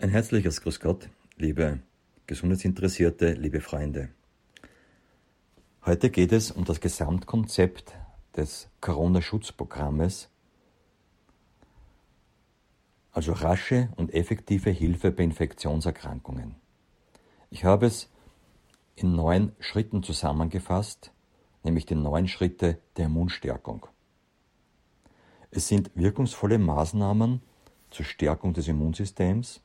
Ein herzliches Grüß Gott, liebe Gesundheitsinteressierte, liebe Freunde. Heute geht es um das Gesamtkonzept des Corona-Schutzprogrammes, also rasche und effektive Hilfe bei Infektionserkrankungen. Ich habe es in neun Schritten zusammengefasst, nämlich die neun Schritte der Immunstärkung. Es sind wirkungsvolle Maßnahmen zur Stärkung des Immunsystems,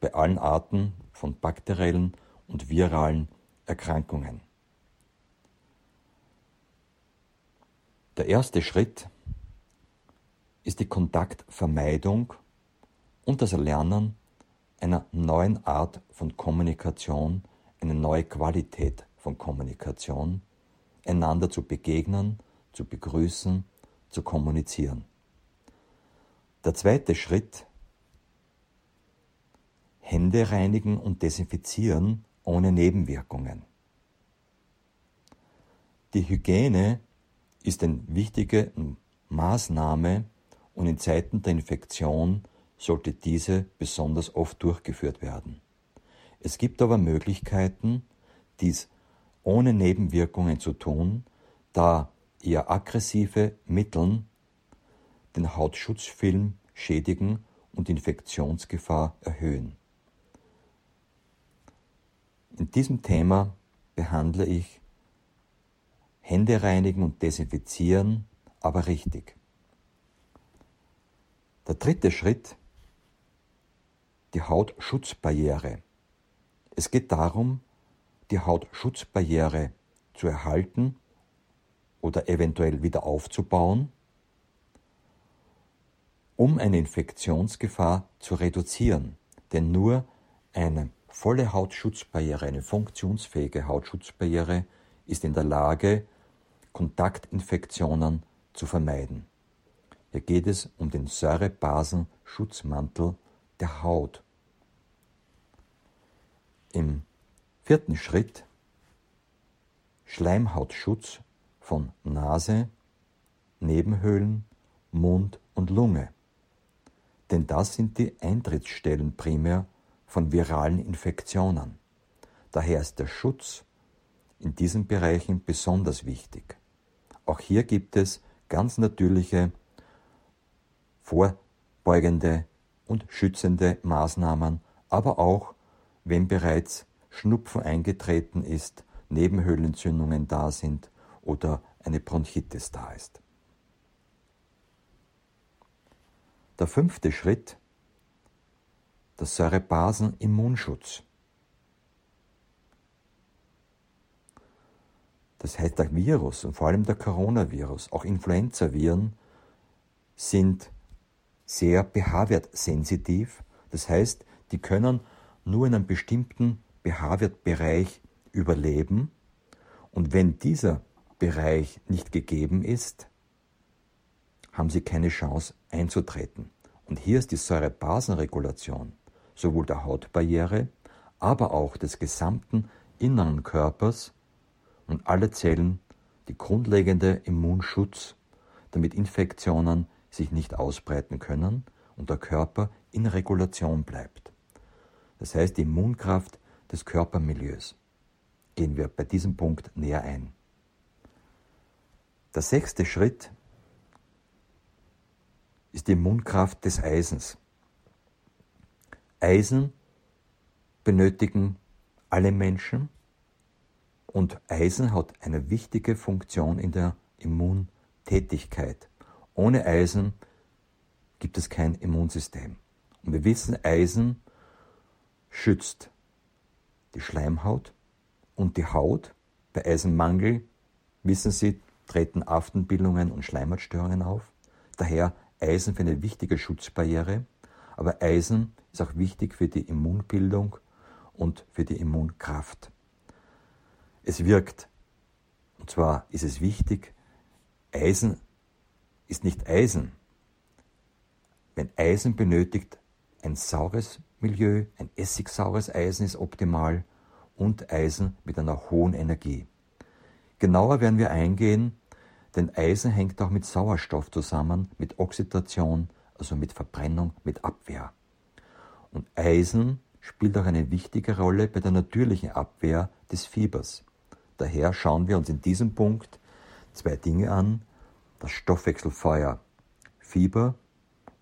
bei allen Arten von bakteriellen und viralen Erkrankungen. Der erste Schritt ist die Kontaktvermeidung und das Erlernen einer neuen Art von Kommunikation, eine neue Qualität von Kommunikation, einander zu begegnen, zu begrüßen, zu kommunizieren. Der zweite Schritt Hände reinigen und desinfizieren ohne Nebenwirkungen. Die Hygiene ist eine wichtige Maßnahme und in Zeiten der Infektion sollte diese besonders oft durchgeführt werden. Es gibt aber Möglichkeiten, dies ohne Nebenwirkungen zu tun, da eher aggressive Mittel den Hautschutzfilm schädigen und Infektionsgefahr erhöhen. In diesem Thema behandle ich Hände reinigen und desinfizieren, aber richtig. Der dritte Schritt, die Hautschutzbarriere. Es geht darum, die Hautschutzbarriere zu erhalten oder eventuell wieder aufzubauen, um eine Infektionsgefahr zu reduzieren. Denn nur eine volle Hautschutzbarriere, eine funktionsfähige Hautschutzbarriere ist in der Lage, Kontaktinfektionen zu vermeiden. Hier geht es um den Säurebasenschutzmantel der Haut. Im vierten Schritt Schleimhautschutz von Nase, Nebenhöhlen, Mund und Lunge. Denn das sind die Eintrittsstellen primär von viralen Infektionen. Daher ist der Schutz in diesen Bereichen besonders wichtig. Auch hier gibt es ganz natürliche vorbeugende und schützende Maßnahmen, aber auch, wenn bereits Schnupfen eingetreten ist, Nebenhöhlenentzündungen da sind oder eine Bronchitis da ist. Der fünfte Schritt der Säurebasen-Immunschutz. Das heißt, der Virus und vor allem der Coronavirus, auch Influenzaviren, sind sehr pH-Wert-sensitiv. Das heißt, die können nur in einem bestimmten pH-Wert-Bereich überleben. Und wenn dieser Bereich nicht gegeben ist, haben sie keine Chance einzutreten. Und hier ist die Säurebasenregulation sowohl der Hautbarriere, aber auch des gesamten inneren Körpers und alle Zellen die grundlegende Immunschutz, damit Infektionen sich nicht ausbreiten können und der Körper in Regulation bleibt. Das heißt, die Immunkraft des Körpermilieus. Gehen wir bei diesem Punkt näher ein. Der sechste Schritt ist die Immunkraft des Eisens. Eisen benötigen alle Menschen und Eisen hat eine wichtige Funktion in der Immuntätigkeit. Ohne Eisen gibt es kein Immunsystem. Und wir wissen, Eisen schützt die Schleimhaut und die Haut. Bei Eisenmangel, wissen Sie, treten Aftenbildungen und Schleimhautstörungen auf. Daher Eisen für eine wichtige Schutzbarriere. Aber Eisen ist auch wichtig für die Immunbildung und für die Immunkraft. Es wirkt, und zwar ist es wichtig, Eisen ist nicht Eisen. Wenn Eisen benötigt, ein saures Milieu, ein essigsaures Eisen ist optimal und Eisen mit einer hohen Energie. Genauer werden wir eingehen, denn Eisen hängt auch mit Sauerstoff zusammen, mit Oxidation, also mit Verbrennung, mit Abwehr. Und Eisen spielt auch eine wichtige Rolle bei der natürlichen Abwehr des Fiebers. Daher schauen wir uns in diesem Punkt zwei Dinge an, das Stoffwechselfeuer Fieber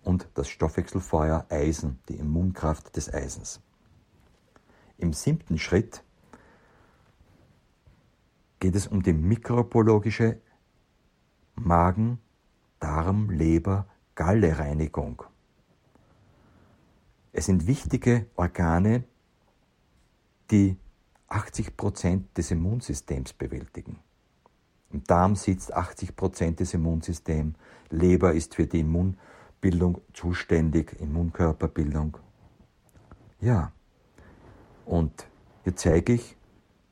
und das Stoffwechselfeuer Eisen, die Immunkraft des Eisens. Im siebten Schritt geht es um die mikrobiologische Magen, Darm, Leber, Galle-Reinigung. Es sind wichtige Organe, die 80 Prozent des Immunsystems bewältigen. Im Darm sitzt 80 Prozent des Immunsystems, Leber ist für die Immunbildung zuständig, Immunkörperbildung. Ja, und hier zeige ich,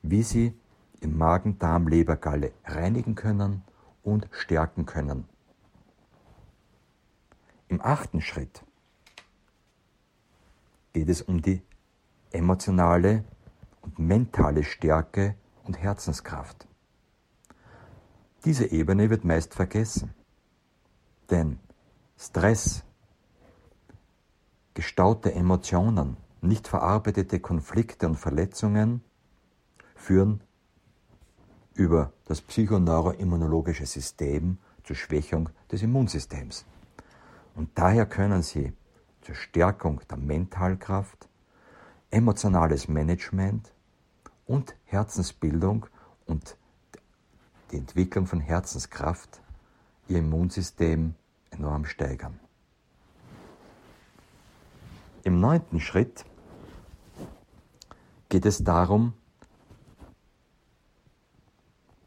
wie Sie im Magen, Darm, Leber, Galle reinigen können und stärken können. Im achten Schritt geht es um die emotionale und mentale Stärke und Herzenskraft. Diese Ebene wird meist vergessen, denn Stress, gestaute Emotionen, nicht verarbeitete Konflikte und Verletzungen führen über das psychoneuroimmunologische System zur Schwächung des Immunsystems. Und daher können Sie zur Stärkung der Mentalkraft, emotionales Management und Herzensbildung und die Entwicklung von Herzenskraft Ihr Immunsystem enorm steigern. Im neunten Schritt geht es darum,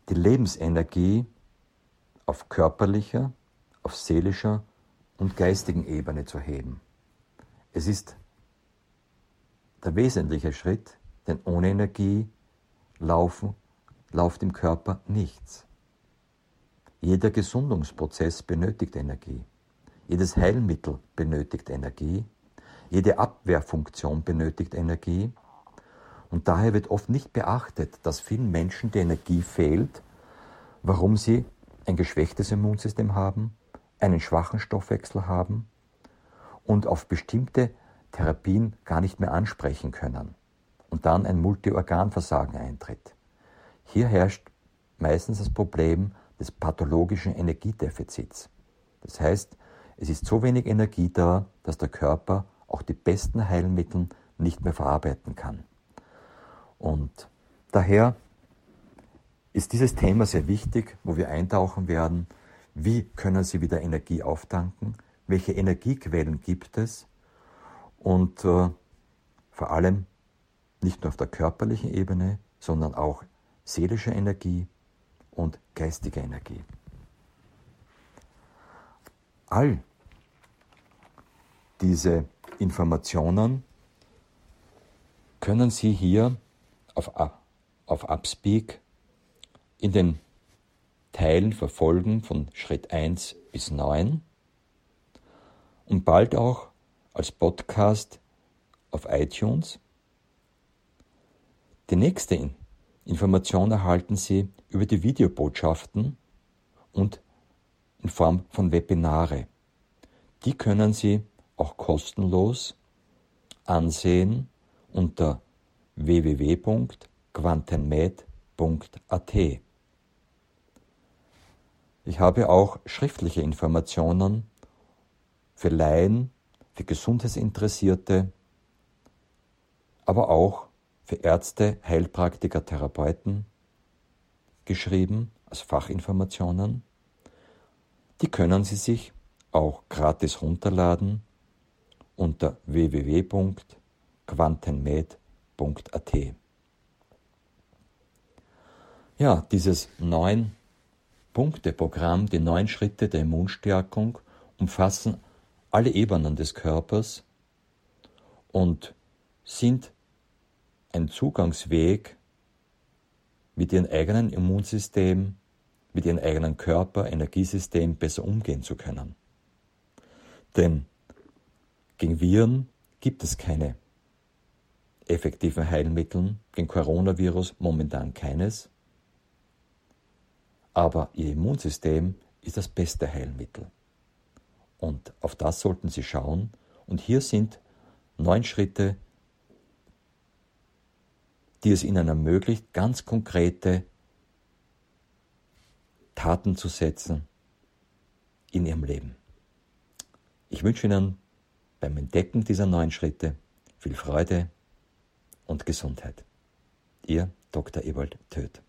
die Lebensenergie auf körperlicher, auf seelischer und geistigen Ebene zu heben. Es ist der wesentliche Schritt, denn ohne Energie laufen, läuft im Körper nichts. Jeder Gesundungsprozess benötigt Energie. Jedes Heilmittel benötigt Energie. Jede Abwehrfunktion benötigt Energie. Und daher wird oft nicht beachtet, dass vielen Menschen die Energie fehlt, warum sie ein geschwächtes Immunsystem haben, einen schwachen Stoffwechsel haben und auf bestimmte Therapien gar nicht mehr ansprechen können und dann ein Multiorganversagen eintritt. Hier herrscht meistens das Problem des pathologischen Energiedefizits. Das heißt, es ist so wenig Energie da, dass der Körper auch die besten Heilmittel nicht mehr verarbeiten kann. Und daher ist dieses Thema sehr wichtig, wo wir eintauchen werden. Wie können Sie wieder Energie auftanken? Welche Energiequellen gibt es? Und äh, vor allem nicht nur auf der körperlichen Ebene, sondern auch seelische Energie und geistige Energie. All diese Informationen können Sie hier auf, auf Upspeak in den Teilen verfolgen von Schritt 1 bis 9 und bald auch als Podcast auf iTunes. Die nächste Information erhalten Sie über die Videobotschaften und in Form von Webinare. Die können Sie auch kostenlos ansehen unter www.quantenmed.at. Ich habe auch schriftliche Informationen für Laien, für Gesundheitsinteressierte, aber auch für Ärzte, Heilpraktiker, Therapeuten geschrieben als Fachinformationen. Die können Sie sich auch gratis runterladen unter www.quantenmed.at. Ja, dieses neun Punkte-Programm, die neun Schritte der Immunstärkung, umfassen alle Ebenen des Körpers und sind ein Zugangsweg, mit ihrem eigenen Immunsystem, mit ihrem eigenen Körper, Energiesystem besser umgehen zu können. Denn gegen Viren gibt es keine effektiven Heilmittel, gegen Coronavirus momentan keines. Aber Ihr Immunsystem ist das beste Heilmittel. Und auf das sollten Sie schauen. Und hier sind neun Schritte, die es ihnen ermöglicht, ganz konkrete Taten zu setzen in ihrem Leben. Ich wünsche Ihnen beim Entdecken dieser neuen Schritte viel Freude und Gesundheit. Ihr Dr. Ewald Töth.